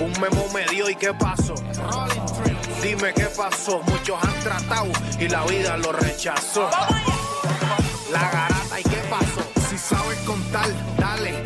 Un memo me dio y qué pasó. Dime qué pasó. Muchos han tratado y la vida lo rechazó. La garata y qué pasó. Si sabes contar, dale,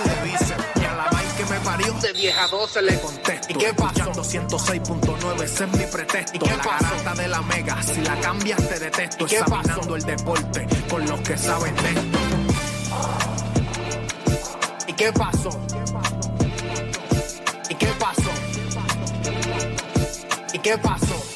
parió, de 10 a 12 le contesto. ¿Y qué pasó? 106.9, ese es mi pretexto. ¿Y qué la garata de la mega, si la cambias te detesto. ¿Qué Examinando el deporte con los que saben de esto. ¿Y qué pasó? ¿Y qué pasó? ¿Y qué pasó? La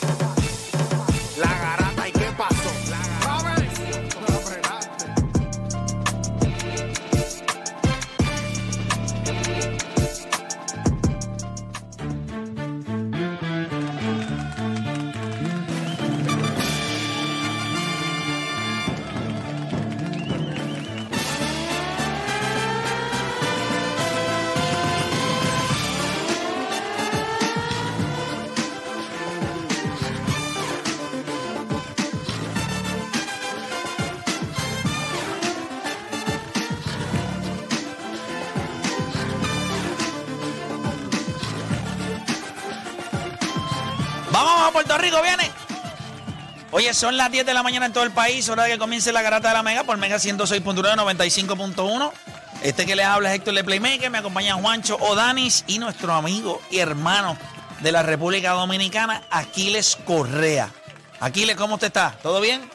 Puerto Rico, viene. Oye, son las 10 de la mañana en todo el país, hora de que comience la garata de la Mega por Mega 106.9, 95.1. Este que les habla es Héctor de Playmaker, me acompaña Juancho Odanis y nuestro amigo y hermano de la República Dominicana, Aquiles Correa. Aquiles, ¿cómo usted está? ¿Todo bien?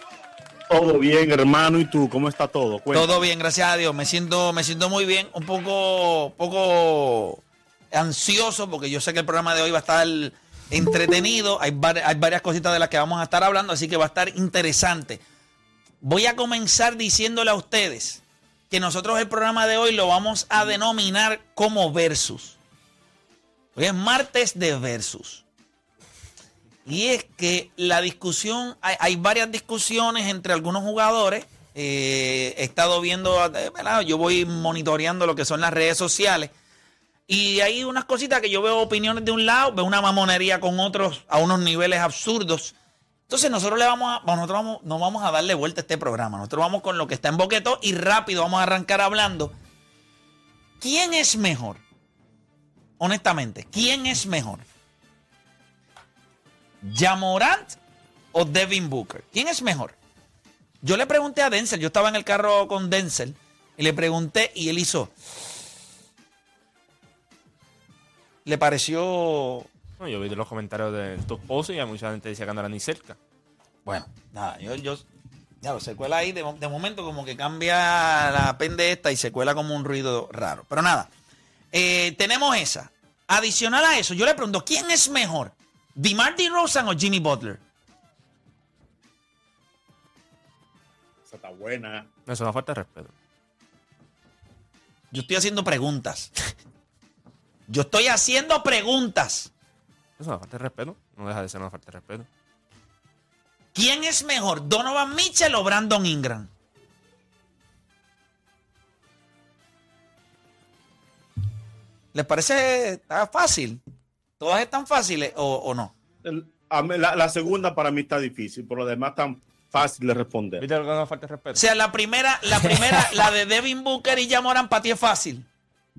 Todo bien, hermano. ¿Y tú? ¿Cómo está todo? Cuéntame. Todo bien, gracias a Dios. Me siento, me siento muy bien, un poco, poco ansioso porque yo sé que el programa de hoy va a estar entretenido. Hay, var- hay varias cositas de las que vamos a estar hablando, así que va a estar interesante. Voy a comenzar diciéndole a ustedes que nosotros el programa de hoy lo vamos a denominar como versus. Hoy es martes de versus. Y es que la discusión, hay, varias discusiones entre algunos jugadores. Eh, he estado viendo, eh, yo voy monitoreando lo que son las redes sociales. Y hay unas cositas que yo veo opiniones de un lado, veo una mamonería con otros a unos niveles absurdos. Entonces nosotros le vamos a, nosotros vamos, no vamos a darle vuelta a este programa. Nosotros vamos con lo que está en boqueto y rápido vamos a arrancar hablando. ¿Quién es mejor? Honestamente, ¿quién es mejor? ¿Jamorant o Devin Booker? ¿Quién es mejor? Yo le pregunté a Denzel, yo estaba en el carro con Denzel y le pregunté y él hizo. Le pareció. No, yo vi los comentarios de tu esposo y hay mucha gente decía que no era ni cerca. Bueno, nada, yo, yo ya lo se cuela ahí, de, mo- de momento como que cambia la pende esta y se cuela como un ruido raro. Pero nada, eh, tenemos esa. Adicional a eso, yo le pregunto, ¿quién es mejor? ¿DeMar DeRozan o Jimmy Butler? Esa está buena. Eso es una falta de respeto. Yo estoy haciendo preguntas. Yo estoy haciendo preguntas. Eso es una falta de respeto. No deja de ser una falta de respeto. ¿Quién es mejor, Donovan Mitchell o Brandon Ingram? ¿Les parece fácil? ¿Todas están fáciles o, o no? La, la segunda para mí está difícil, por lo demás tan fácil de responder. ¿Viste falta de O respeto? sea, la primera, la primera, la de Devin Booker y Jamoran para ti es fácil.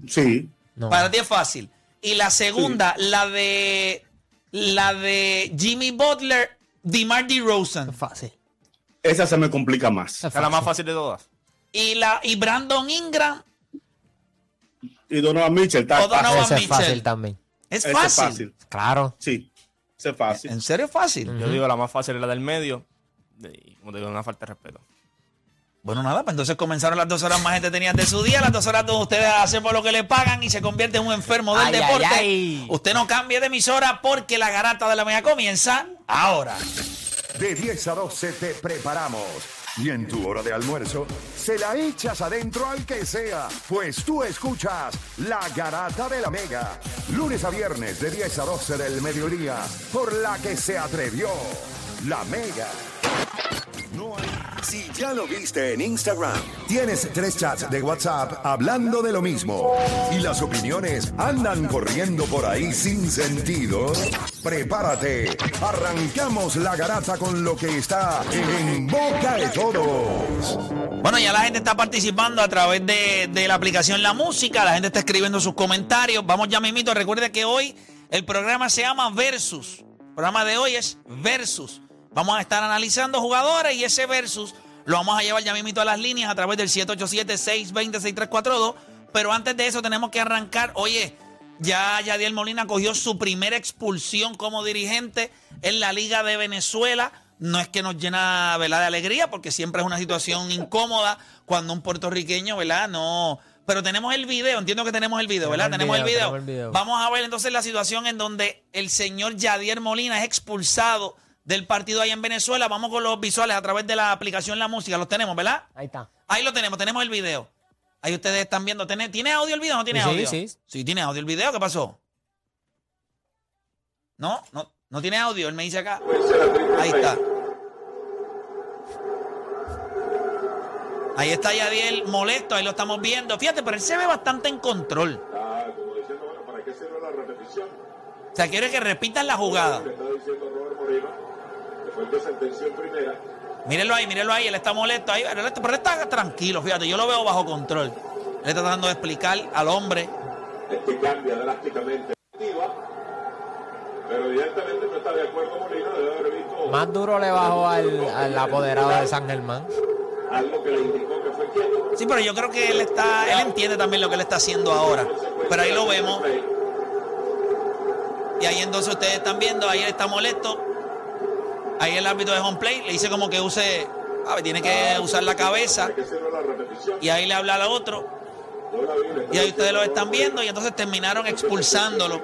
Sí. No. Para ti es fácil. Y la segunda, la de la de Jimmy Butler, DeMar DeRozan. Es fácil. Esa se me complica más. Es la más fácil de todas. Y la y Brandon Ingram Y Donovan Mitchell está O Donovan fácil. Ese es Mitchell. fácil también. es fácil. es fácil. Claro. Sí, es fácil. ¿En serio es fácil? Yo digo la más fácil es la del medio. Y como te digo, una falta de respeto. Bueno, nada, pues entonces comenzaron las dos horas más entretenidas de su día. Las dos horas donde ustedes hacen por lo que le pagan y se convierte en un enfermo del Ay, deporte. ay. Usted no cambie de emisora porque la garata de la media comienza ahora. De 10 a 12 te preparamos. Y en tu hora de almuerzo, se la echas adentro al que sea, pues tú escuchas La Garata de la Mega. Lunes a viernes de 10 a 12 del mediodía, por la que se atrevió La Mega. No hay- Si ya lo viste en Instagram, tienes tres chats de WhatsApp hablando de lo mismo y las opiniones andan corriendo por ahí sin sentido, prepárate. Arrancamos la garata con lo que está en boca de todos. Bueno, ya la gente está participando a través de, de la aplicación La Música, la gente está escribiendo sus comentarios. Vamos ya mismito, recuerde que hoy el programa se llama Versus. El programa de hoy es Versus. Vamos a estar analizando jugadores y ese Versus lo vamos a llevar ya mismito a las líneas a través del 787-620-6342. Pero antes de eso tenemos que arrancar. Oye, ya Yadiel Molina cogió su primera expulsión como dirigente en la Liga de Venezuela. No es que nos llena ¿verdad? de alegría, porque siempre es una situación incómoda cuando un puertorriqueño, ¿verdad? No. Pero tenemos el video, entiendo que tenemos el video, ¿verdad? Tenemos el video. tenemos el video. Vamos a ver entonces la situación en donde el señor Yadier Molina es expulsado del partido ahí en Venezuela. Vamos con los visuales a través de la aplicación La Música. Los tenemos, ¿verdad? Ahí está. Ahí lo tenemos, tenemos el video. Ahí ustedes están viendo. ¿Tiene, ¿tiene audio el video o no tiene Sí, audio? sí. Sí, tiene audio el video. ¿Qué pasó? No, no, no tiene audio. Él me dice acá. Ahí está. Ahí está Yadiel molesto, ahí lo estamos viendo. Fíjate, pero él se ve bastante en control. Ah, como diciendo, bueno, ¿para qué sirve la repetición? O sea, quiere que repitan la jugada. Está diciendo Robert Moreno, fue el que sentenció en primera. Mírenlo ahí, mírenlo ahí, él está molesto ahí, pero él, está tranquilo, fíjate, yo lo veo bajo control. Él está tratando de explicar al hombre. Es que cambia drásticamente pero evidentemente no está de acuerdo Molina, debe haber visto Más duro le bajó al, al apoderado de San Germán. algo que le indicó que fue quieto. Sí, pero yo creo que él está, él entiende también lo que él está haciendo ahora. Pero ahí lo vemos. Y ahí entonces ustedes están viendo, ahí él está molesto. Ahí el árbitro de home play le dice como que use, a ver, tiene que usar la cabeza. Y ahí le habla al otro. Y ahí ustedes lo están viendo y entonces terminaron expulsándolo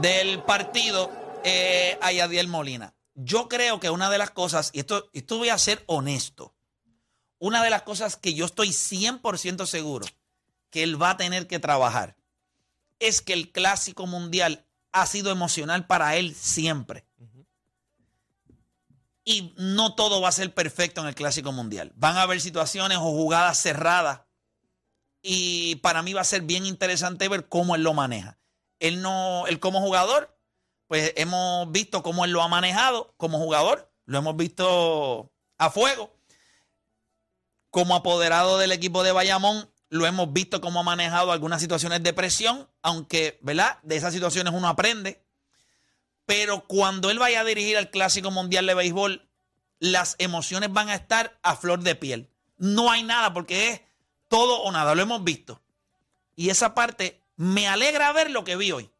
del partido eh, a Yadiel Molina. Yo creo que una de las cosas, y esto, esto voy a ser honesto, una de las cosas que yo estoy 100% seguro que él va a tener que trabajar es que el clásico mundial ha sido emocional para él siempre. Y no todo va a ser perfecto en el clásico mundial. Van a haber situaciones o jugadas cerradas. Y para mí va a ser bien interesante ver cómo él lo maneja. Él no, él como jugador, pues hemos visto cómo él lo ha manejado como jugador. Lo hemos visto a fuego. Como apoderado del equipo de Bayamón, lo hemos visto cómo ha manejado algunas situaciones de presión, aunque, ¿verdad? De esas situaciones uno aprende. Pero cuando él vaya a dirigir al Clásico Mundial de Béisbol, las emociones van a estar a flor de piel. No hay nada porque es todo o nada, lo hemos visto. Y esa parte me alegra ver lo que vi hoy.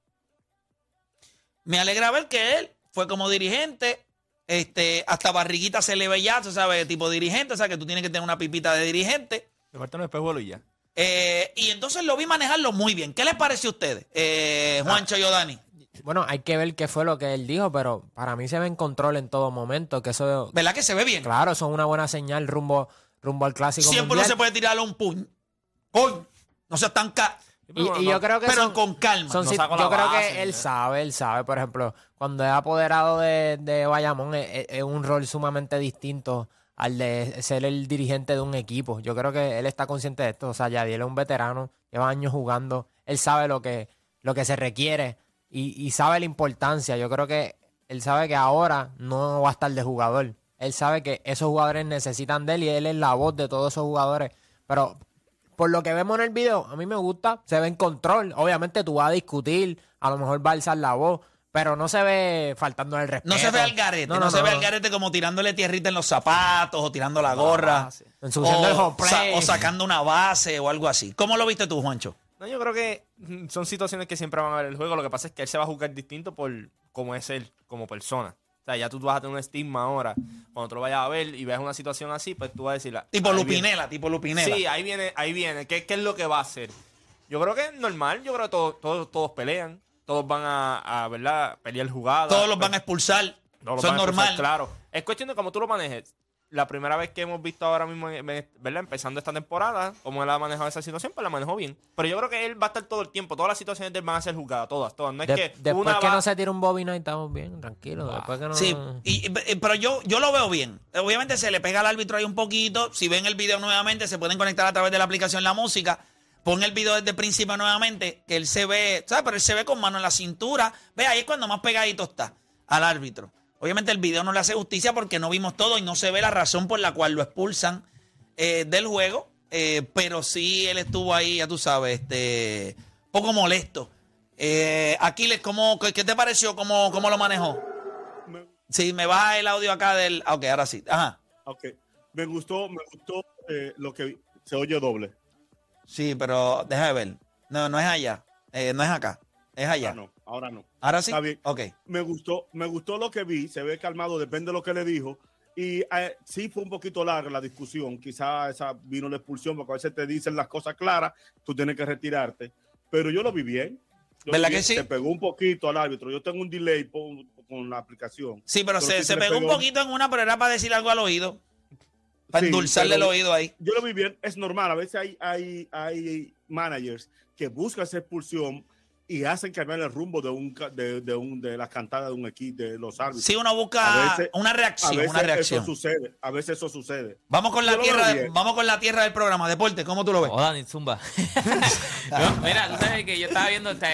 Me alegra ver que él fue como dirigente, este, hasta barriguita se le ve ya, tú sabes, tipo dirigente, o sea que tú tienes que tener una pipita de dirigente. Le falta un espejuelo y ya. Eh, y entonces lo vi manejarlo muy bien. ¿Qué les pareció a ustedes, eh, Juancho y Odani? Bueno, hay que ver qué fue lo que él dijo, pero para mí se ve en control en todo momento, que eso, ¿Verdad que se ve bien? claro, eso es una buena señal rumbo, rumbo al clásico Siempre mundial. no se puede tirarle un puño. Coño, no seas tan Y, y yo creo que pero son- con calma. son No sit- saco yo la creo base, que él sabe, él sabe, por ejemplo, cuando es apoderado de, de Bayamón es un rol sumamente distinto al de ser el dirigente de un equipo. Yo creo que él está consciente de esto, o sea, Yadiel es un veterano, lleva años jugando, él sabe lo que, lo que se requiere y, y sabe la importancia. Yo creo que él sabe que ahora no va a estar de jugador. Él sabe que esos jugadores necesitan de él y él es la voz de todos esos jugadores. Pero por lo que vemos en el video, a mí me gusta, se ve en control. Obviamente tú vas a discutir, a lo mejor va a alzar la voz, pero no se ve faltando el respeto. No se ve al garete, no, se ve al garete como tirándole tierrita en los zapatos o tirando la gorra. base. Ensuciando el o, sa- o sacando una base o algo así. ¿Cómo lo viste tú, Juancho? No, yo creo que son situaciones que siempre van a ver el juego. Lo que pasa es que él se va a jugar distinto por cómo es él como persona. O sea, ya tú vas a tener un estigma ahora. Cuando tú lo vayas a ver y ves una situación así, pues tú vas a decir... Tipo ahí viene. Lupinela, tipo Lupinela. Sí, ahí viene, ahí viene. ¿Qué, qué es lo que va a hacer? Yo creo que es normal. Yo creo que todos, todos, todos pelean. Todos van a, a, ¿verdad? Pelear jugadas. Todos los van a expulsar. Los Eso es normal. Claro. Es cuestión de cómo tú lo manejes. La primera vez que hemos visto ahora mismo, ¿verdad? Empezando esta temporada, cómo él ha manejado esa situación, pues la manejó bien. Pero yo creo que él va a estar todo el tiempo, todas las situaciones de él van a ser juzgadas, todas, todas. No es De- que después una que va- no se tire un Bobby Knight, estamos bien, tranquilos. Después que no... Sí, y- y- pero yo, yo lo veo bien. Obviamente se le pega al árbitro ahí un poquito. Si ven el video nuevamente, se pueden conectar a través de la aplicación La Música. Pon el video desde el principio nuevamente, que él se ve, ¿sabes? Pero él se ve con mano en la cintura. Ve, ahí es cuando más pegadito está al árbitro. Obviamente el video no le hace justicia porque no vimos todo y no se ve la razón por la cual lo expulsan eh, del juego. eh, pero sí él estuvo ahí, ya tú sabes, este, poco molesto. Eh, Aquiles, ¿cómo, qué, qué te pareció? ¿Cómo, cómo lo manejó? Me- Si me baja el audio acá del. ah, Ok, ahora sí. Ajá. ok. Me gustó, me gustó lo que se oye doble. Sí, pero déjame ver. No, no es allá. No es acá. Es allá. Ahora no, ahora no. Ahora sí. Está bien. Ok. Me gustó, me gustó lo que vi, se ve calmado, depende de lo que le dijo. Y eh, sí fue un poquito larga la discusión, quizá esa vino la expulsión, porque a veces te dicen las cosas claras, tú tienes que retirarte. Pero yo lo vi bien. Yo ¿Verdad vi que sí? Se pegó un poquito al árbitro. Yo tengo un delay con, con la aplicación. Sí, pero, Pero se, sí pegó un poquito en una, pero era para decir algo al oído. Para Sí, endulzarle el oído ahí. Yo lo vi bien, es normal. A veces hay, hay, hay managers que buscan esa expulsión y hacen cambiar el rumbo de un de, de un de las cantadas de un equipo de los árbitros. Sí, uno A busca veces- una a reacción, veces una reacción. eso sucede, a veces eso sucede. Vamos con la tierra, de- vamos con la tierra del programa. Deporte, ¿cómo tú lo ves? Joda, ni zumba. No, mira, tú sabes que yo estaba viendo, o sea,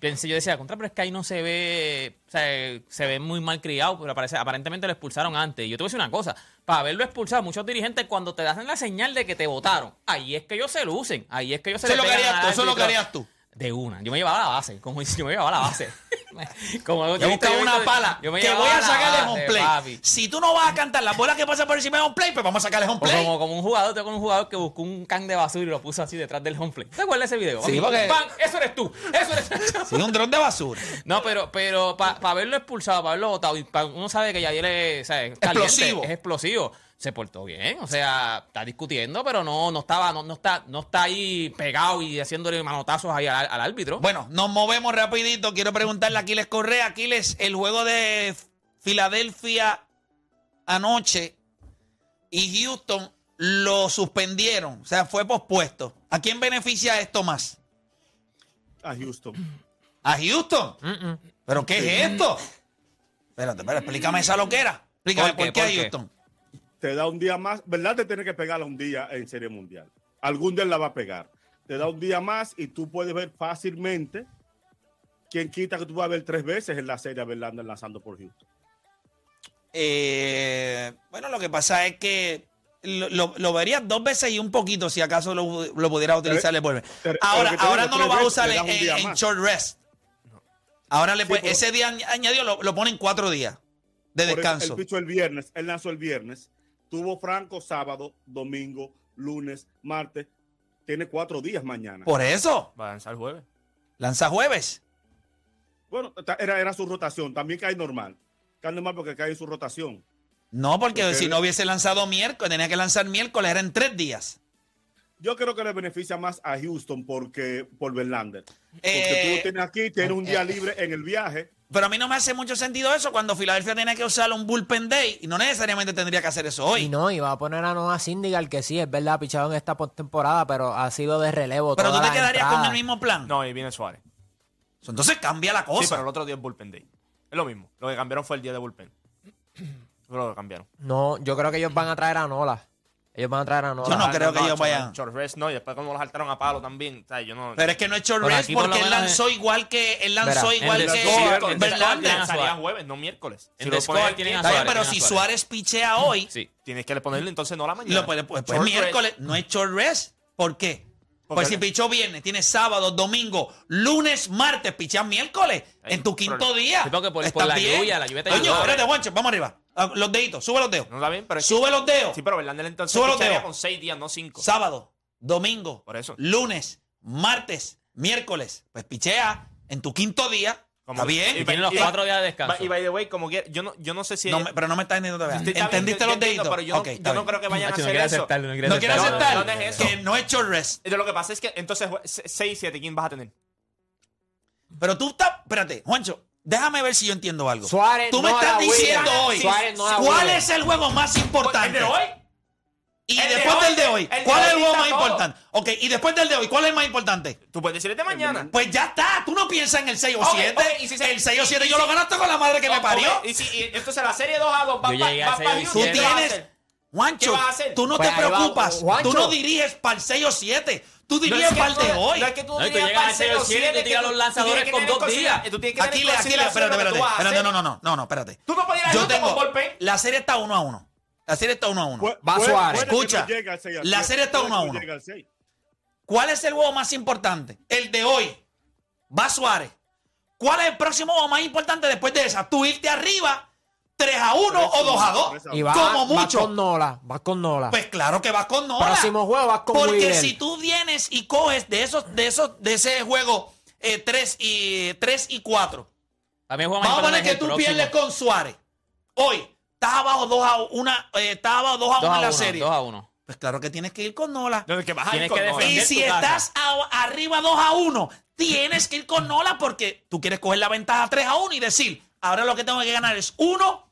pensé, yo decía, contra, pero es que ahí no se ve, o sea, se ve muy mal criado, pero parece, aparentemente lo expulsaron antes. Yo te voy a decir una cosa, para haberlo expulsado, muchos dirigentes cuando te hacen la señal de que te votaron, ahí es que ellos se lucen, ahí es que ellos se Eso lo que pegan harías al tú, eso es lo que harías tú. De una, yo me llevaba a la base, como yo me llevaba a la base. como Yo buscaba una pala yo me que voy a sacarle home play. papi. Si tú no vas a cantar las bolas que pasan por encima de home play, pues vamos a sacarle home play. como, como un jugador, tengo un jugador que buscó un can de basura y lo puso así detrás del home plate. ¿Te acuerdas de ese video? Sí, porque- ¡pam! Eso eres tú. Eso eres tú. Sí, un dron de basura. No, pero, pero para haberlo expulsado, para haberlo votado, y pa- uno sabe que Yadier es, caliente, Explosivo. es explosivo. Se portó bien, o sea, está discutiendo, pero no, no estaba, no, no está, no está ahí pegado y haciéndole manotazos ahí al, al árbitro. Bueno, nos movemos rapidito. Quiero preguntarle a Aquiles Correa. Aquiles, el juego de Filadelfia anoche y Houston lo suspendieron. O sea, fue pospuesto. ¿A quién beneficia esto más? A Houston. ¿A Houston? ¿Pero qué es esto? Espérate, espérate, explícame esa loquera. Explícame ¿Por por qué? qué, ¿Por a qué? Houston. Te da un día más, ¿verdad? Te tiene que pegarla un día en Serie Mundial. Algún día la va a pegar. Te da un día más y tú puedes ver fácilmente quién quita que tú vas a ver tres veces en la serie a Verlander lanzando por Houston. Eh, bueno, lo que pasa es que lo, lo- lo verías dos veces y un poquito si acaso lo, lo pudieras utilizar. le vuelve. pero Ahora, ahora no lo vas a usar en, short rest. Ahora le Sí, puede- pero- ese día añ- añadido lo, lo ponen cuatro días de descanso. Él pichó el viernes, él lanzó el viernes, tuvo Franco sábado, domingo, lunes, martes. Tiene cuatro días mañana. Por eso, Va a lanzar jueves. lanza jueves. Bueno, era, era su rotación. También cae normal. Cae normal porque cae en su rotación. No, porque Porque si él- no hubiese lanzado miércoles, tenía que lanzar miércoles, era en tres días. Yo creo que le beneficia más a Houston porque por Verlander. Porque Eh, tú lo tienes aquí, tienes un día libre en el viaje. Pero a mí no me hace mucho sentido eso cuando Filadelfia tiene que usar un bullpen day y no necesariamente tendría que hacer eso hoy. Y no, y va a poner a Noah Syndergaard, que sí, es verdad, ha pichado en esta postemporada, pero ha sido de relevo Pero tú te quedarías con el mismo plan. No, y viene Suárez. Entonces cambia la Sí, cosa. pero el otro día es Bullpen Day. Es lo mismo. Lo que cambiaron fue el día de Bullpen. Pero lo cambiaron. No, yo creo que ellos van a traer a Nola. Ellos van a traer a Nola. Yo no creo que ellos vayan. short rest, no, y después cuando los saltaron a palo también. O sea, yo no. Pero es que no es short Por porque él lanzó igual que él lanzó Verá, igual que score, miércoles, en el Verlander. salía Suárez. jueves, no miércoles. En lo pones tienen a Suárez, pero tiene si a Suárez. Suárez pichea hoy, Sí. Tienes que ponerle entonces no la mañana. lo puede- pues, pues rest. miércoles no es short rest. ¿Por qué? Porque Pues si pichó viernes, tienes sábado, domingo, lunes, martes, pichas miércoles, en tu quinto día. Sí, porque por- ¿Estás por la bien? lluvia, la lluvia te ayudó. espérate, Juancho, vamos arriba. Ah, Los deditos, sube los dedos. No está bien, pero es que- Sube los dedos. Sí, pero Verlander entonces Sube los picharía dedos. con seis días, no cinco. Sábado, domingo, Por eso. lunes, martes, miércoles. Pues pichea en tu quinto día. Como- Está bien. Y tiene los Y- cuatro días de descanso. Y by the way, como que yo no, yo no sé si. No me- pero no me estás entendiendo todavía. Está bien, ¿Entendiste yo- yo los entiendo, deditos? Pero yo, no- Ok, está yo no bien. creo que vayan a Nacho, no hacer quiere eso. aceptarlo, no quiere No quiero aceptarlo. aceptar no, no es eso. que no es short rest. Lo que pasa es que entonces 6 y 7, ¿quién vas a tener? Pero tú estás, espérate, Juancho, déjame ver si yo entiendo algo. Suárez Tú me no estás diciendo hoy Suárez no da cuál es el juego más importante. ¿El de hoy? Y El de después hoy, del de hoy, de ¿cuál es el juego más todo. importante? Ok, y después del de hoy, ¿cuál es el más importante? Tú puedes decir el de mañana. Pues ya está, tú no piensas en el 6 o Ok, 7. ok, y si se- el 6 o y- 7 y yo si- lo ganaste con la madre que me parió. Y, si, y entonces la serie 2 a 2 va seis y Tú tienes, Juancho, ¿Qué vas a hacer? tú no Pues te va, preocupas. Tú no diriges para el 6 o 7. Tú que para el de hoy. No es que tú No, y tú digas llegas para al 6 o 7 y tú que tiras tú- los tú lanzadores tienes que con tener dos días. considera- Tú tienes que tener Aquiles, Aquiles, consideración espérate, espérate. espérate, no, no, no, no, no, espérate. Tú no puedes ir a Yo tengo. bullpen. La serie está 1 a 1. La serie está 1 a 1. Pu- Va Suárez. Escucha, la serie está puede uno a que no uno. llegue al seis. ¿Cuál es el juego más importante? El de hoy. Va Suárez. ¿Cuál es el próximo juego más importante después de esa? Tú irte arriba 3 a 1 Tres a o 2 a uno, 2. tres a Y va, Como mucho. con Nola. Va con Nola. Pues claro que vas con Nola. Próximo juego vas con Porque Wheeler. si tú vienes y coges de esos, de esos, de ese juego 3 y 3 y 4. A mí el juego más Vamos a poner que tú próximo. pierdes con Suárez. Hoy, estás abajo 2 a 1, eh, estás abajo 2 a 1 2 en la 1, serie. 2 a 1. Pues claro que tienes que ir con Nola. No, es que vas a ir Tienes con que Nola. Y si estás a- arriba 2 a 1, tienes que ir con Nola porque tú quieres coger la ventaja 3 a 1 y decir, ahora lo que tengo que ganar es uno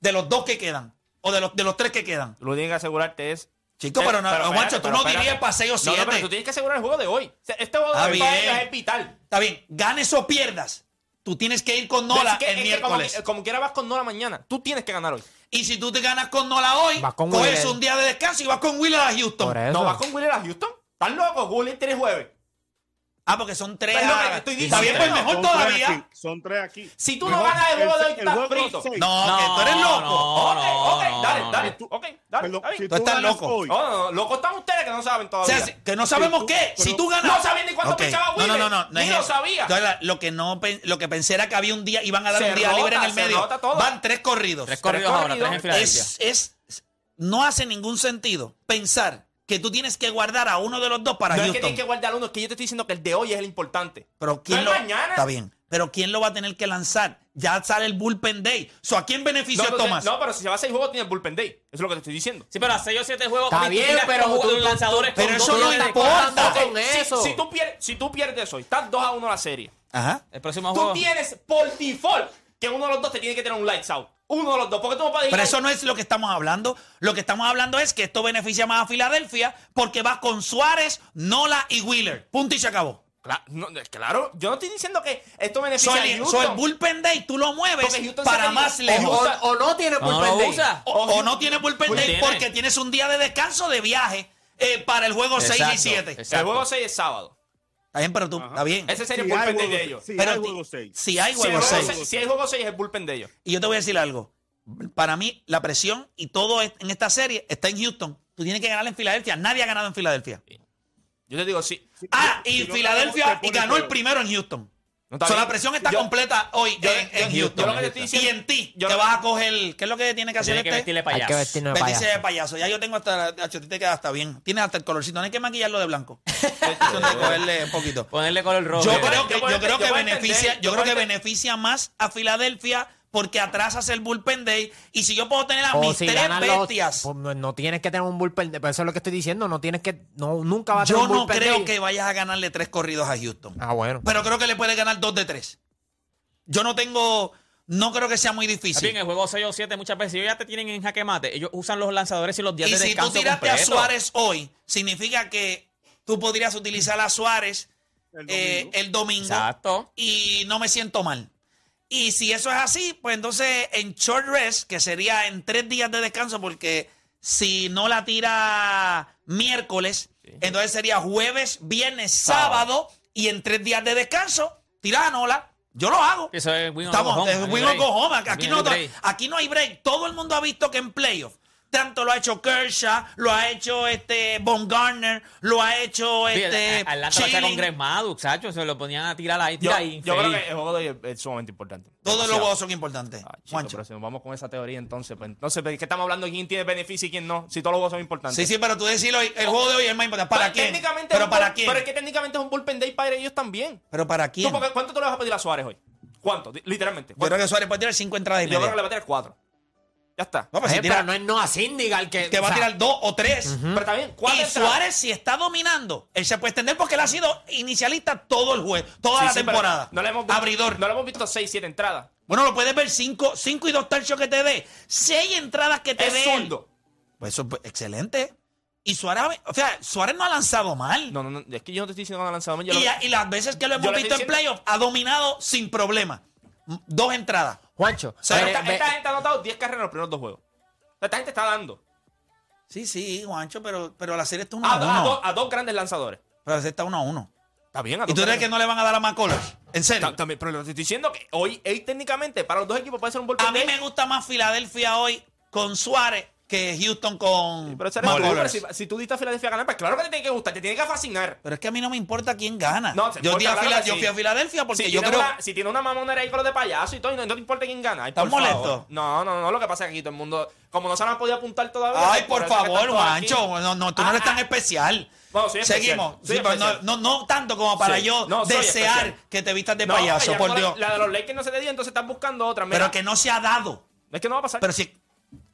de los dos que quedan. O de los, de los tres que quedan. Lo que tienes que asegurarte es. Chico, pero no, Juancho, tú pero no espérate. dirías para 6 o No, no, 7. pero tú tienes que asegurar el juego de hoy. O sea, este juego de hoy para bien. ellos es vital. Está bien, ganes o pierdas. Tú tienes que ir con Nola Es que- el es que como, miércoles. como quiera vas con Nola mañana. Tú tienes que ganar hoy. Y si tú te ganas con Nola hoy, con coges un día de descanso y vas con Wheeler a Houston. No vas con Wheeler a Houston. ¿Estás loco? Wheeler tiene jueves. Ah, porque son tres. Es lo que a- te estoy Está bien, diciendo. pues mejor Son tres todavía. aquí, Son tres aquí. Si tú no ganas el juego de hoy, el estás frito. No, que tú eres loco. No, ok, no, ok, no, dale, no, dale. tú, Ok, dale. Perdón, está bien. si Tú estás loco. hoy, No, no, no, locos están ustedes que no saben O todavía. sea, que no sabemos tú- qué. pero- si tú ganas. No sabían ni cuánto Ok. pinchaba No, no, no, no. no Ni lo sabía. Entonces, la- lo, que no, lo que pensé era que había un día, iban a dar Se un día rota, libre en el se medio. Van tres corridos. Tres corridos ahora, tres en es, no hace ningún sentido pensar que tú tienes que guardar a uno de los dos para No es que Houston. tienes que guardar uno, es que yo te estoy diciendo que el de hoy es el importante. Pero quién No lo mañana. Está bien. Pero quién lo va a tener que lanzar? Ya sale el bullpen day. So, ¿A quién beneficia No, Thomas? no, pero si se va a seis juegos, tiene el bullpen day. Eso es lo que te estoy diciendo. Sí, pero a 6 o 7 juegos. Está tú bien, pero tú- lanzadores pero con eso dos no importa. con Si- eso. Si, tú pierdes, si tú pierdes hoy, estás 2 a 1 la serie. Ajá. El próximo Tú juego. tienes por default que uno de los dos te tiene que tener un lights out. Uno de los dos. Porque tú no puedes ir Pero eso no es lo que estamos hablando. Lo que estamos hablando es que esto beneficia más a Filadelfia porque va con Suárez, Nola y Wheeler. Punto y se acabó. No, claro, yo no estoy diciendo que esto beneficia So, a el, Houston. so, el bullpen day tú lo mueves para más o- lejos. O, o no tiene No, no bullpen day. usa. O, o no tiene bullpen Pues day tiene. porque tienes un día de descanso de viaje eh, para el juego 6 y Exacto, 7. exacto. El juego 6 es sábado. Está bien, pero tú, está bien. Ese sería Si el bullpen de ellos. si pero hay juego seis. si hay juego juego 6. seis- si hay juego 6 es el bullpen de ellos. Y yo te voy a decir algo. Para mí, la presión y todo en esta serie está en Houston. Tú tienes que ganar en Filadelfia. Nadie ha ganado en Filadelfia. Yo te digo, sí. Ah, y Filadelfia y ganó el primero en Houston. No So, la presión está Yo- completa hoy yo- en, yo- en yo Houston. lo que te estoy diciendo- y en ti, yo te lo- vas a coger. ¿Qué es lo que tiene que hacer Tiene que este? vestirle Hay que payaso. vestirnos de Vestirse de payaso. payaso. Ya yo tengo hasta. A ti te queda hasta bien. Tienes hasta el colorcito. No hay que maquillarlo de blanco. Cogerle un poquito. Ponerle color rojo. Yo creo que, yo creo beneficia, yo creo que beneficia más a Filadelfia porque atrasas el bullpen day y si yo puedo tener a O mis si tres los- bestias, pues no, no tienes que tener un bullpen day. Pero eso es lo que estoy diciendo. No tienes que. No, nunca va a tener yo un no bullpen creo day. que vayas a ganarle tres corridos a Houston. Ah, bueno. Pero creo que le puede ganar dos de tres. Yo no tengo, no creo que sea muy Bien, difícil. el juego 6 o 7 muchas veces, si ellos ya te tienen en jaque mate, ellos usan los lanzadores y los días Y de si tú tiraste a. Suárez hoy, significa que tú podrías utilizar a Suárez El eh, el domingo Exacto. y no me siento mal. Y si eso es así, pues entonces en short rest, que sería en tres días de descanso, porque si no la tira miércoles, entonces sería jueves, viernes, sábado, y en tres días de descanso, tira a Nola. Yo lo hago. Eso es Estamos, es. Aquí, no, no hay break. aquí no hay break. Todo el mundo ha visto que en playoff, tanto lo ha hecho Kershaw, lo ha hecho este Von Garner, lo ha hecho este Atlanta lo con. Greg Maddux, Sacho, se lo ponían a tirar ahí, Yo, tira ahí. yo creo que el juego de hoy es, es sumamente importante. Todos los juegos son importantes. Ah, chico, Juancho. pero si nos vamos con esa teoría entonces, pues entonces, ¿de qué estamos hablando? ¿Quién tiene beneficio y quién no? Si todos los juegos son importantes. Sí, sí, pero tú decirlo, el juego de hoy es más importante. ¿Para Pues, quién? técnicamente ¿Pero para quién? Pero es que técnicamente es un bullpen day para ellos también. ¿Pero para quién? ¿Tú, porque- ¿Cuánto tú le vas a pedir a Suárez hoy? ¿Cuánto? Literalmente. Yo creo que Suárez puede tirar cinco entradas y Yo creo media. que le va a tirar cuatro. Ya está. No, pues, si tira- pero no es Noah Syndergaard que, que va o a tirar dos o tres. Pero también, Y. Suárez, si está dominando, él se puede extender porque él ha sido inicialista todo el juego, toda Sí, la sí, pero temporada. No le hemos visto, Abridor. No le hemos visto 6, 7 entradas. Bueno, lo puedes ver cinco, cinco y dos tercios que te dé. Seis entradas que te dé. Pues eso es excelente. Y Suárez, o sea, Suárez no ha lanzado mal. No, no, no. Es que yo no te estoy diciendo que no ha lanzado mal. y, lo- a- y las veces que lo hemos visto estoy en playoff, ha dominado sin problema. Dos entradas. Juancho, sea, ve- esta, gente ha anotado 10 carreras en los primeros dos juegos. O Esta gente está dando Sí, sí, Juancho, pero, pero la serie está 1 a, a a 1. dos- a dos grandes lanzadores. Pero la serie está 1 a 1. Está bien, a ¿Y tú crees que no le van a dar a McCullers? ¿En serio? Ta- también, pero te estoy diciendo que hoy, hoy técnicamente para los dos equipos puede ser un A bullpen mí me gusta más Filadelfia hoy con Suárez que Houston con Pero, ese eres tú, pero si, si tú diste a Filadelfia a ganar, pues claro que te tiene que gustar, te tiene que fascinar. Pero es que a mí no me importa quién gana. No, yo, a sí. fui a Filadelfia porque si yo creo... una, si tiene una mamonera ahí con los de payaso y todo, y no, no te importa quién gana. ¿Estás molesto? No, no, no, lo que pasa es que aquí todo el mundo, como no se han podido apuntar todavía. Ay, pues por favor. Juancho. No, no, tú no Ah, eres tan ah. especial. Bueno, soy. Seguimos. Soy Sí, no, no, no tanto como para Sí. yo No, desear especial. que te vistas de payaso, ya por Dios. La, de los Lakers no se te dio, entonces están buscando otra. Pero que no se ha dado. es que no va a pasar. Pero si...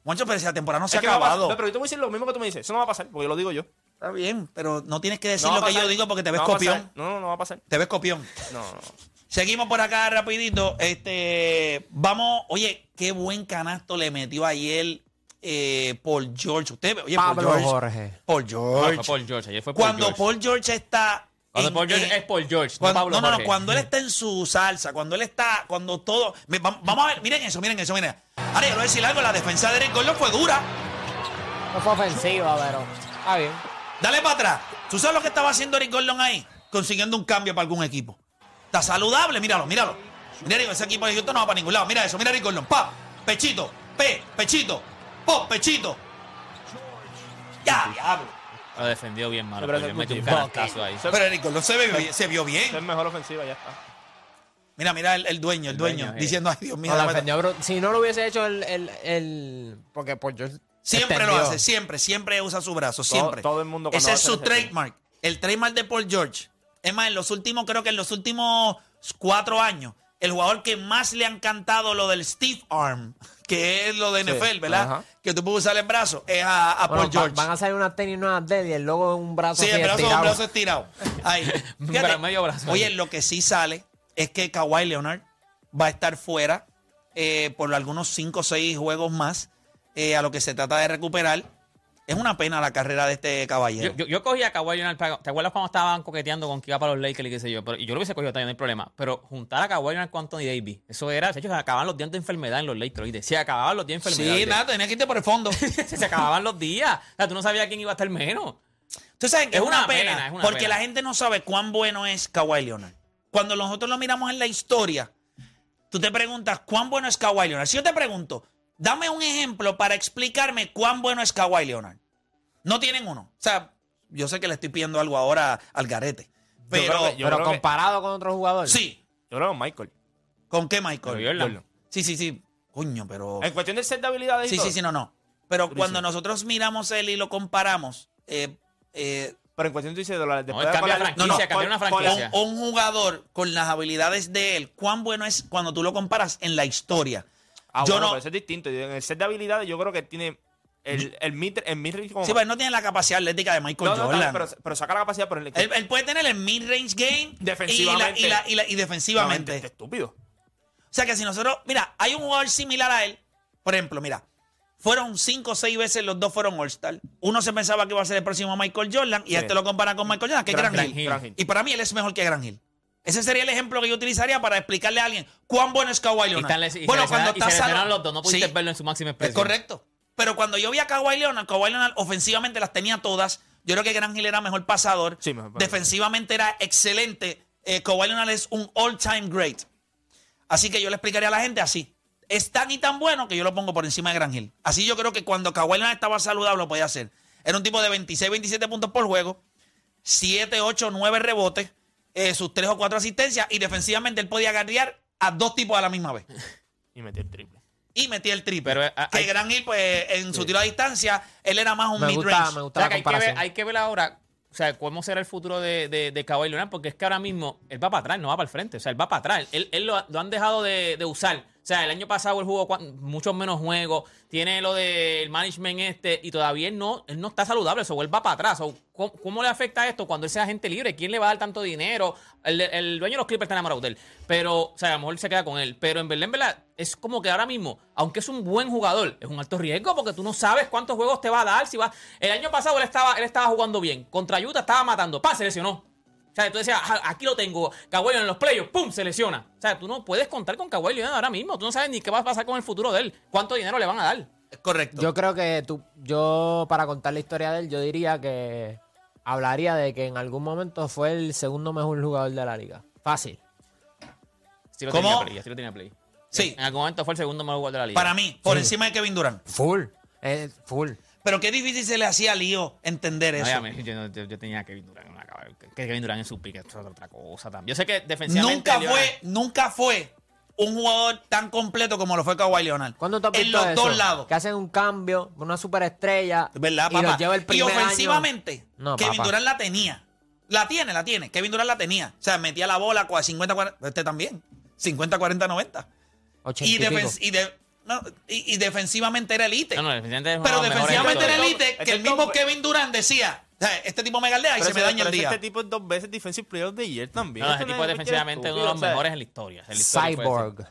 Juancho, pero si la temporada no se Es ha que acabado. No, pero yo te voy a decir lo mismo que tú me dices. Eso no va a pasar, porque lo digo yo. Está bien, pero no tienes que decir No lo que yo digo porque te ves No copión. No, no, no va a pasar. Te ves copión. No, no. Seguimos por acá rapidito. Este, vamos, oye, qué buen canasto le metió ayer eh, Paul George. Usted, ve- oye, Pablo Paul George. Jorge. Paul George. Paul George. Ayer fue Paul cuando George. Paul George está. Cuando en- Paul George en- es Paul George, cuando- no Pablo no, no, no, cuando él está en su salsa, cuando él está, cuando todo. me- vamos a ver, miren eso, miren eso, miren. Ahora, yo voy a decir algo: la defensa de Eric Gordon fue dura. No fue ofensiva, pero está bien. Dale para atrás. ¿Tú sabes lo que estaba haciendo Eric Gordon ahí? Consiguiendo un cambio para algún equipo. Está saludable, míralo, míralo. Mira, Eric, ese equipo de Houston no va para ningún lado. Mira eso, mira Eric Gordon. Pa, pechito, pe, pechito, po, pechito. Ya, diablo. Lo defendió bien, mano. Pero un canastazo ahí. Se vio, bien- se vio Esa bien. es mejor ofensiva, ya está. Mira, mira el, el dueño, el El dueño, dueño, eh. diciendo, ay, Dios mío. No, la dame- defendió, bro. Si no lo hubiese hecho el. el, el porque por George Siempre lo hace, siempre, siempre usa su brazo, siempre. todo el mundo Ese es su ese- trademark. El trademark de Paul George. Es más, en los últimos, creo que en los últimos cuatro años, el jugador que más le han cantado lo del Steve Arm, que es lo de Sí, NFL, ¿verdad? ajá. Que tú puedes usar el brazo, es a, a Bueno, Paul George. va- van a salir unas tenis nuevas de él y el logo de un brazo Sí, así el brazo, un estirado. brazo estirado. Ahí. Un Fíjate, medio brazo. Oye, lo que sí sale es que Kawhi Leonard va a estar fuera eh, por algunos 5 o 6 juegos más eh, a lo que se trata de recuperar. Es una pena la carrera de este caballero. Yo, yo, yo cogí a Kawhi Leonard. para- ¿Te acuerdas cuando estaban coqueteando con que iba para los Lakers y qué sé yo? Pero, y yo lo hubiese cogido también, no hay problema. Pero juntar a Kawhi Leonard con Anthony Davis, eso era, de hecho, se acababan los días de enfermedad en los Lakers. ¿oíste? Se acababan los días de enfermedad. sí, nada, tenía que irte por el fondo. se acababan los días. O sea, tú no sabías quién iba a estar menos. Tú sabes que es, Es una, una pena, pena, es una porque pena. la gente no sabe cuán bueno es Kawhi Leonard. Cuando nosotros lo miramos en la historia, tú te preguntas cuán bueno es Kawhi Leonard. Si yo te pregunto, dame un ejemplo para explicarme cuán bueno es Kawhi Leonard. No tienen uno. O sea, yo sé que le estoy pidiendo algo ahora al garete. Pero, creo que- yo pero creo que- comparado con otros jugadores. sí. Yo creo que Michael. ¿Con qué, Michael? Pero Jordan. Jordan. Sí, sí, sí. Coño, pero... En cuestión de set de habilidades y Sí, todo. sí, sí, no, no. Pero Durísimo. cuando nosotros miramos él y lo comparamos, eh, eh, Pero en cuestión tú dices de la, después él de cambia con la- franquicia, no, no, cambia una con- con franquicia. un, un jugador con las habilidades de él, cuán bueno es cuando tú lo comparas en la historia. Ah, yo bueno, no, pero eso es distinto. En el set de habilidades yo creo que tiene el, el mid, el mid-range como... sí, pero no tiene la capacidad atlética de Michael no, no, Jordan. pero, pero saca la capacidad, pero el, él, él puede tener el mid-range game Defensivamente. y, la- y, la- y la- y No, defensivamente. este estúpido. O sea que si nosotros, mira, hay un jugador similar a él. Por ejemplo, mira, fueron cinco o seis veces los dos fueron All-Star. Uno se pensaba que iba a ser el próximo Michael Jordan y Sí. este lo compara con Michael Jordan, que es Gran Hill, Hill. Gran Hill. Y para mí él es mejor que Gran Hill. Ese sería el ejemplo que yo utilizaría para explicarle a alguien cuán bueno es Kawhi Y, Leonard. les- y bueno, se cuando y está se sano- los dos. No pudiste Sí, verlo en su máxima es expresión. correcto. Pero cuando yo vi a Kawhi Leonard, Kawhi Leonard ofensivamente las tenía todas. Yo creo que Gran Hill era mejor pasador. Sí, mejor pasador. Defensivamente era excelente. Eh, Kawhi Leonard es un all-time great. Así que yo le explicaría a la gente así. Es tan y tan bueno que yo lo pongo por encima de Gran Hill. Así yo creo que cuando Kawhi Leonard estaba saludable lo podía hacer. Era un tipo de 26, 27 puntos por juego, 7, 8, 9 rebotes, eh, sus 3 o 4 asistencias y defensivamente él podía guardiar a dos tipos a la misma vez. Y metió el triple. Y metía el triple. Pero, eh, que hay- Gran Hill, pues, en su tiro a distancia, él era más un Me gusta, mid-range. me O gusta sea, la que hay, que ver, hay que ver ahora, o sea, cómo será el futuro de, de, de Kawhi Leonard, porque es que ahora mismo él va para atrás, no va para el frente. O sea, él va para atrás. Él, él lo, lo han dejado de, de usar. O O sea, el año pasado él jugó muchos menos juegos, tiene lo del management este y todavía no, él no está saludable, eso él va para atrás. So, ¿cómo, cómo le afecta esto cuando él sea agente libre? ¿Quién le va a dar tanto dinero? El, el dueño de los Clippers está enamorado de él, pero, o sea, a lo mejor se queda con él. Pero en verdad, en verdad, es como que ahora mismo, aunque es un buen jugador, es un alto riesgo porque tú no sabes cuántos juegos te va a dar. Si va... El año pasado él estaba, él estaba jugando bien, contra Utah estaba matando, ¡pam! se lesionó. O sea, tú decías, "Ah, aquí lo tengo, Kawhi Leonard en los playoffs, ¡pum! se lesiona. O sea, tú no puedes contar con Kawhi Leonard ahora mismo. Tú no sabes ni qué va a pasar con el futuro de él. ¿Cuánto dinero le van a dar? Es correcto. Yo creo que tú, yo para contar la historia de él, yo diría que hablaría de que en algún momento fue el segundo mejor jugador de la liga. Fácil. Sí lo ¿Cómo? tenía play, sí lo tenía play. Sí. En algún momento fue el segundo mejor jugador de la liga. Para mí, por Sí. encima de Kevin Durant. Full. Eh, full. Pero qué difícil se le hacía a Lío entender No, eso. ya me- yo, no- yo- yo tenía a Kevin Durant. Que Kevin Durant en su pique, es otra cosa también. Yo sé que defensivamente. Nunca Leonard- fue, nunca fue un jugador tan completo como lo fue Kawhi Leonard. ¿Cuándo te has En los eso? dos lados. Que hacen un cambio, una superestrella. ¿Verdad, y papá? los lleva el y primer año. ofensivamente, No, Kevin papá. Durant la tenía. La tiene, la tiene. Kevin Durant la tenía. O sea, metía la bola cua- 50, 40. Este también. 50, 40, 90. 80 Y, y y, de- no, y- y defensivamente era elite. No, no, defensivamente es uno Pero defensivamente era elite que el mismo Kevin Durant decía, o sea, este tipo me galdea y Pero se me daña el día. Este tipo es dos veces Defensive Player of the Year también. No, Este tipo es defensivamente uno de los mejores en la historia. En la historia. Cyborg.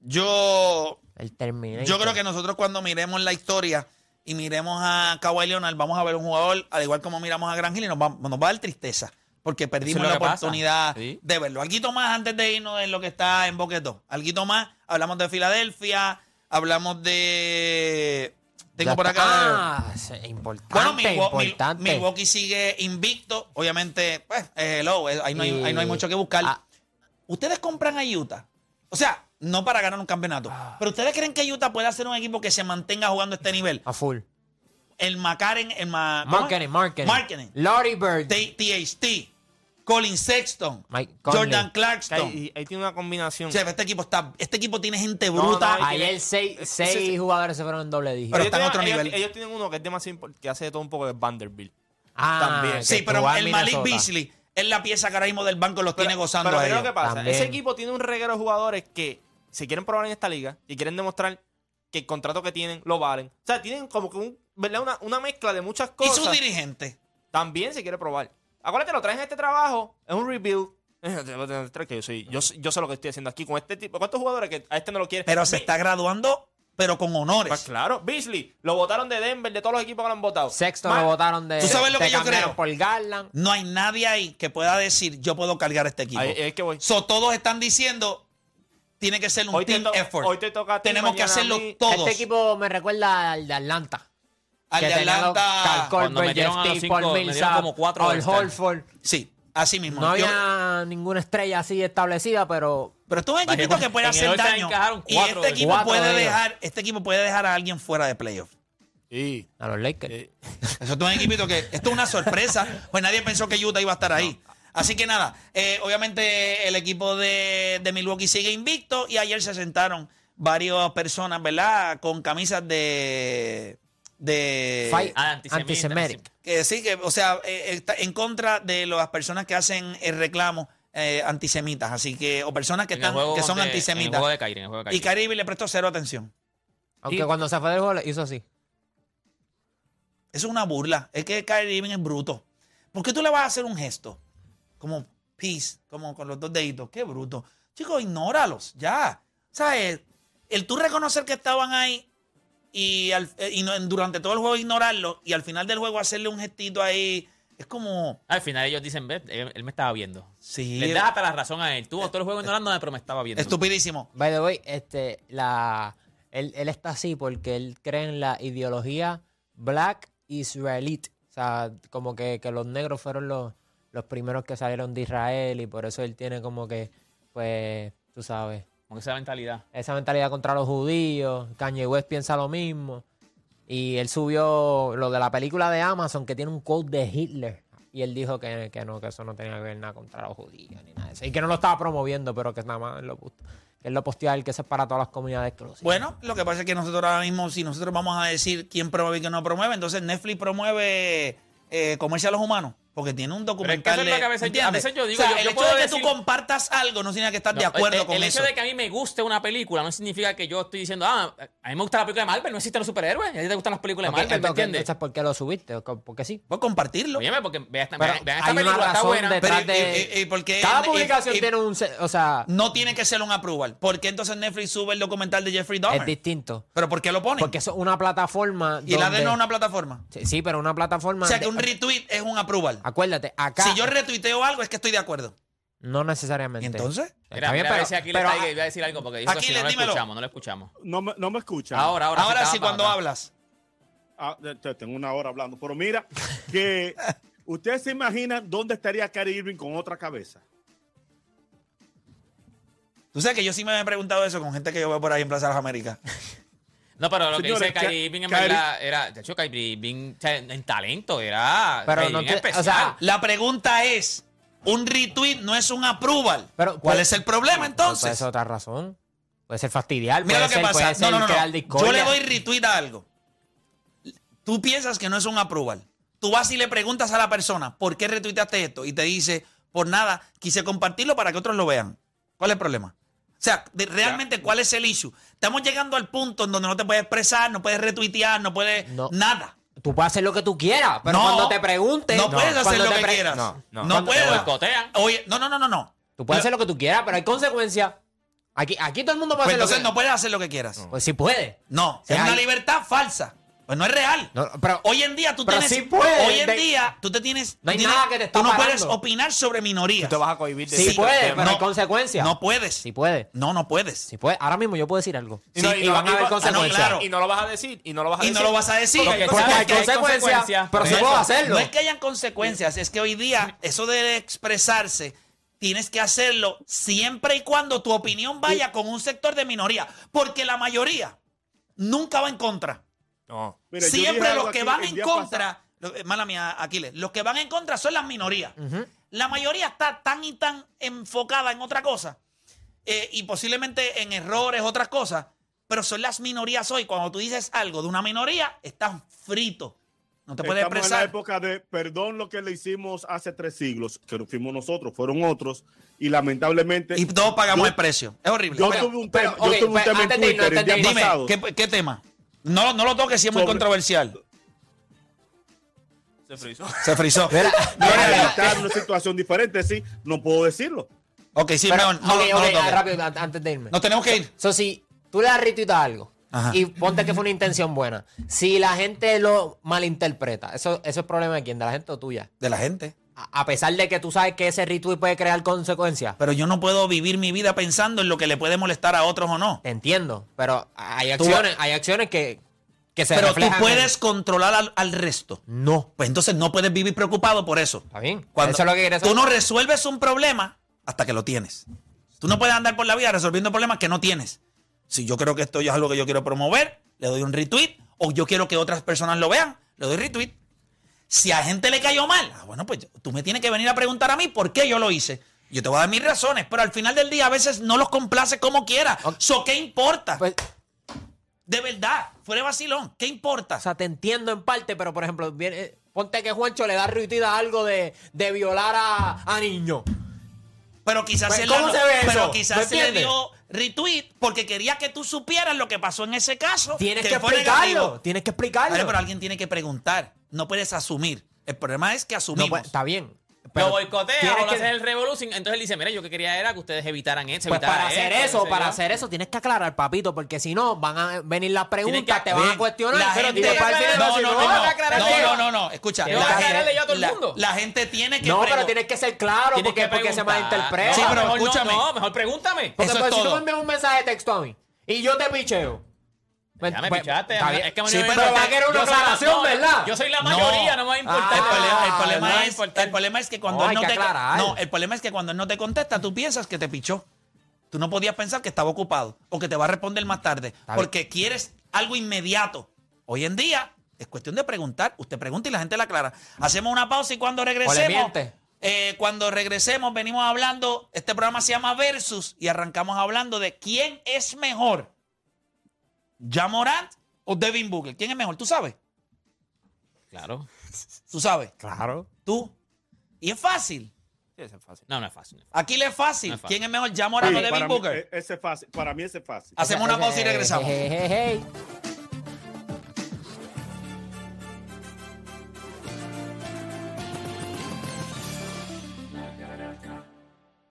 Yo, El Terminator. yo creo que nosotros cuando miremos la historia y miremos a Kawhi Leonard, vamos a ver un jugador, al igual como miramos a Gran Hill, y nos va, nos va a dar tristeza. Porque perdimos la oportunidad Sí. de verlo. Alguito más antes de irnos en lo que está en Boquetó. Alguito más. Hablamos de Filadelfia. Hablamos de. Tengo por acá. Ah, es importante, Bueno, Milwaukee, Mil- importante. Milwaukee sigue invicto. Obviamente, pues, eh, hello, eh, ahí, no hay, Y- ahí no hay mucho que buscar. Ah. Ustedes compran a Utah. O sea, no para ganar un campeonato. Ah. Pero ustedes creen que Utah puede ser un equipo que se mantenga jugando a este nivel. A full. El McCarren, el Ma-. Marketing, marketing. Marketing. Lottie Bird. THT. Colin Sexton. Mike Conley. Jordan Clarkson. ahí, ahí tiene una combinación. O sea, este equipo está, este equipo tiene gente No, bruta. no, Ayer seis, seis jugadores se fueron en doble dígito. Pero ellos está en tienen- otro ellos- nivel. Ellos tienen uno que es demasiado impor- que hace de todo un poco de Vanderbilt. ah, también. sí, pero el Malik. Beasley es la pieza que ahora mismo del banco los tiene gozando pero a ellos. lo que pasa. También. Ese equipo tiene un reguero de jugadores que se quieren probar en esta liga y quieren demostrar que el contrato que tienen lo valen. O sea, tienen como que un, ¿verdad? Una, una mezcla de muchas Y cosas. su dirigente. También se quiere probar. Acuérdate, lo traen a este trabajo, es un rebuild. Yo, soy, yo, yo sé lo que estoy haciendo aquí con este tipo. ¿Cuántos jugadores que a este no lo quieren? Pero se está graduando, pero con honores. Pues claro, Beasley, lo votaron de Denver, de todos los equipos que lo han votado. Sexto lo votaron de. ¿Tú sabes lo que yo creo? por Garland. No hay nadie ahí que pueda decir yo puedo cargar este equipo. Ahí es que voy. So, todos están diciendo tiene que ser un Hoy te team effort. hoy te toca a ti, Tenemos que hacerlo mí. todos. Este equipo me recuerda al de Atlanta. Al que de Atlanta. Cuando metieron a los cinco, metieron como cuatro Al All-Star. Horford. Sí, así mismo. No Yo- había ninguna estrella así establecida, pero pero esto es un equipo que puede en el hacer All-Star daño. encajaron Y cuatro este de- equipo cuatro puede de ellos. dejar, este equipo puede dejar a alguien fuera de playoff. Sí. a los Lakers. Eh, Eso es un equipito que esto es una sorpresa, pues nadie pensó que Utah iba a estar ahí. Así que nada, eh, obviamente el equipo de, de Milwaukee sigue invicto y ayer se sentaron varias personas, ¿verdad? Con camisas de... de Fight Ah, antisemita, antisemitic. que sí, que, o sea, eh, está en contra de las personas que hacen el reclamo eh, antisemitas, así que, o personas que, En el están, juego que son de- En el antisemitas. juego de Kyrie, en el juego de Y. Caribe le prestó cero atención. Aunque Y- cuando se fue del juego le hizo así. Eso es una burla. Es que Kyrie Irving es bruto. ¿Por qué tú le vas a hacer un gesto? Como peace, como con los dos deditos. Qué bruto. Chicos, ignóralos, ya. ¿Sabes? El tú reconocer que estaban ahí y, al- eh, y no- durante todo el juego ignorarlo y al final del juego hacerle un gestito ahí, es como... Al final ellos dicen, "Ve, él, él me estaba viendo. Sí, Les das hasta la razón a él. Tuvo todo el juego ignorándome, pero me estaba viendo. estupidísimo. By the way, este, la, él, él está así porque él cree en la ideología black israelite. O sea, como que, que los negros fueron los, los primeros que salieron de Israel y por eso él tiene como que, pues, tú sabes, Con esa mentalidad. esa mentalidad contra los judíos. Kanye West piensa lo mismo. Y él subió lo de la película de Amazon que tiene un quote de Hitler. Y él dijo que, que no, que eso no tenía que ver nada contra los judíos ni nada de eso. Y que no lo estaba promoviendo, pero que nada más él lo, puso- él lo posteó a él, que eso es para todas las comunidades exclusivas. Bueno, lo que pasa es que nosotros ahora mismo, si nosotros vamos a decir quién promueve y quién no promueve, entonces Netflix promueve eh, comerse a los humanos. Porque tiene un Pero es que documental. eso es lo que a de- veces- ¿entiendes? a veces yo digo, O sea, yo- el yo hecho puedo de que decir- tú compartas algo no significa que estás de acuerdo el, con el eso. hecho de que a mí me guste una película no significa que yo estoy diciendo, ah, a mí me gusta la película de Marvel, no existen los superhéroes. ¿A ti te gustan las películas de Ok, Marvel? ¿Me entonces, entiendes? entonces, ¿por qué lo subiste? Porque sí. Puedes compartirlo. Óyeme, porque vean esta, Pero vean- vean esta hay una película, está buena. detrás Pero, de... eh, eh, eh, porque- Cada publicación eh, tiene un... O sea, No tiene que ser un approval. ¿Por qué entonces Netflix sube el documental de Jeffrey Dahmer? es distinto. ¿Pero por qué lo ponen? Porque eso es una plataforma y la de no es una plataforma. Sí, sí, pero una plataforma... O sea, que de- un retweet es un approval. Acuérdate, acá... Si yo retuiteo algo es que estoy de acuerdo. No necesariamente. ¿Y entonces? Mira, mira, a ver si aquí pero- le está, voy a decir algo porque dijo que Aquiles, si no lo dímelo. escuchamos, no lo escuchamos. No me, no me escuchan. Ahora, ahora. Ahora sí, cuando hablas. Ah, tengo una hora hablando. Pero mira, que ustedes se imaginan dónde estaría Kyrie Irving con otra cabeza. Tú sabes que yo sí me he preguntado eso con gente que yo veo por ahí en Plaza de las Américas. No, pero lo que dice Kyrie Irving en Kyrie- verdad era, de hecho, Kyrie Irving, en talento era Pero Kyrie no te- especial. o sea, La pregunta es, un retweet no es un approval. Pero, ¿Cuál pues- es el problema Puede entonces? ser otra razón. Puede ser fastidiar. Mira puede lo que ser, pasa. Puede No, ser no, no. Yo le doy retweet a algo. Tú piensas que no es un approval. Tú vas y le preguntas a la persona, ¿por qué retuiteaste esto? Y te dice, por nada, quise compartirlo para que otros lo vean. ¿Cuál es el problema? O sea, de- realmente, ¿cuál es el issue? Estamos llegando al punto en donde no te puedes expresar, no puedes retuitear, no puedes No. nada. Tú puedes hacer lo que tú quieras, pero No, cuando te pregunten. No, puedes hacer lo que quieras. No, no. No puedes. Oye, no, no, no, no, no. Tú puedes Lo- hacer lo que tú quieras, pero hay consecuencias. Aquí, aquí todo el mundo puede Pues hacer lo entonces que... no puedes hacer lo que quieras. Pues sí puede. No, es una hay- libertad falsa. Pues no es real. No, pero- hoy en día tú pero tienes. sí puede, hoy en de- día tú te tienes. No hay tienes- nada que te está Tú no puedes opinar sobre minorías. Tú te vas a cohibir de Sí ciertos puede, temas. pero No. hay consecuencias. No puedes. Sí puede. No, no puedes. Sí puede. Ahora mismo yo puedo decir algo. Y, no, Sí, y y no- van a y haber no- consecuencias. claro. Y no lo vas a decir. Y no lo vas a Y decir. no lo vas a decir. Porque hay que hay consecuencias, consecuencias. pero sí puedo hacerlo. No es que hayan consecuencias, es que hoy día eso de expresarse tienes que hacerlo siempre y cuando tu opinión vaya con un sector de minoría, porque la mayoría nunca va en contra. No. Mira, Siempre los que van en contra, lo- eh, mala mía, Aquiles, los que van en contra son las minorías. La mayoría está tan y tan enfocada en otra cosa eh, y posiblemente en errores, otras cosas, pero son las minorías hoy. Cuando tú dices algo de una minoría, estás frito. No te puedes Estamos en la expresar. época de perdón lo que le hicimos hace tres siglos, que no fuimos nosotros, fueron otros, y lamentablemente. Y todos pagamos yo- el precio. Es horrible. Yo Pero- tuve un pero, tema, yo ok, tuve un pues, tema en antes de irnos, Twitter el antes de día Dime, pasado. ¿qué, qué tema? No, no lo toques si es muy Sobre- controversial. Se frizó. Se frizó. Mira, Para evitar una situación diferente, sí, no puedo decirlo. Ok, sí, pero, mejor, no, ok, no ok, lo toques. rápido, an- antes de irme. Nos tenemos que ir. So, si tú le das a algo Ajá. y ponte que fue una intención buena, si la gente lo malinterpreta, ¿eso, eso es problema de quién? ¿De la gente o tuya? De la gente. A, pesar de que tú sabes que ese retweet puede crear consecuencias. Pero yo no puedo vivir mi vida pensando en lo que le puede molestar a otros o no. Te entiendo, pero hay acciones, hay acciones que, que se Pero tú en- puedes controlar al, al resto. No. Pues entonces no puedes vivir preocupado por eso. Está bien. Cuando Eso es lo que quieres tú no resuelves un problema hasta que lo tienes. Tú no puedes andar por la vida resolviendo problemas que no tienes. Si yo creo que esto es algo que yo quiero promover, le doy un retweet. O yo quiero que otras personas lo vean, le doy retweet. Si a gente le cayó mal, ah, bueno, pues tú me tienes que venir a preguntar a mí por qué yo lo hice. Yo te voy a dar mis razones, pero al final del día a veces no los complace como quiera. So, ¿qué importa? Pues, de verdad, fuera de vacilón, ¿qué importa? o sea, te entiendo en parte, pero por ejemplo, viene, eh, ponte que Juancho le da retweet a algo de, de violar a, a niños. Pero quizás Pues, ¿cómo la- se ve pero eso? ¿Me quizás le dio retweet porque quería que tú supieras lo que pasó en ese caso. Tienes que, explicarlo. Tienes que explicarlo. Vale, pero alguien tiene que preguntar. No puedes asumir. El problema es que No, asumimos. pues, está bien. Lo Pero boicotea o lo que- hace el Revolution. Entonces él dice, mira, yo que quería era que ustedes evitaran eso. Pues evitaran para hacer esto, eso, para hacer eso tienes que aclarar, papito, porque si no van a venir las preguntas, que- te van Bien, a cuestionar. la pero gente- final no, no, no, "No, no, vas a aclarar no, eso". no, no, no, escucha. La, aclararle yo a todo el mundo. la gente tiene que No, pero tienes que ser claro, Tienes porque, que porque se malinterpreta. Sí, No, pero mejor no, escúchame. No, mejor pregúntame. Porque eso es pues, si tú todo. me envías un mensaje de texto a mí y yo te picheo. Pues, Ya me pues, pichaste. Es que mí Sí, no me pero va a querer una aclaración, no, ¿verdad? Yo soy la No. mayoría, no me va a importar. El, Ah, problema, el no problema es, importar. el problema es que cuando No, él no te aclarar. no, el problema es que cuando él no te contesta, tú piensas que te pichó. Tú no podías pensar que estaba ocupado o que te va a responder más tarde porque quieres algo inmediato. Hoy en día es cuestión de preguntar. Usted pregunta y la gente la aclara. Hacemos una pausa y cuando regresemos, eh, cuando regresemos venimos hablando. Este programa se llama Versus y arrancamos hablando de quién es mejor, ¿Ja Morant o Devin Booker? ¿Quién es mejor? ¿Tú sabes? Claro. ¿Tú sabes? Claro. ¿Tú? Y es fácil. Sí, eso es fácil. No, no es fácil. Aquí le es fácil. No es fácil. ¿Quién es mejor? ¿Ya Morano Sí, o Devin mí, Booker? e- ese es fácil. para mí ese es fácil. Hacemos una pausa y regresamos. Hey, hey, hey, hey.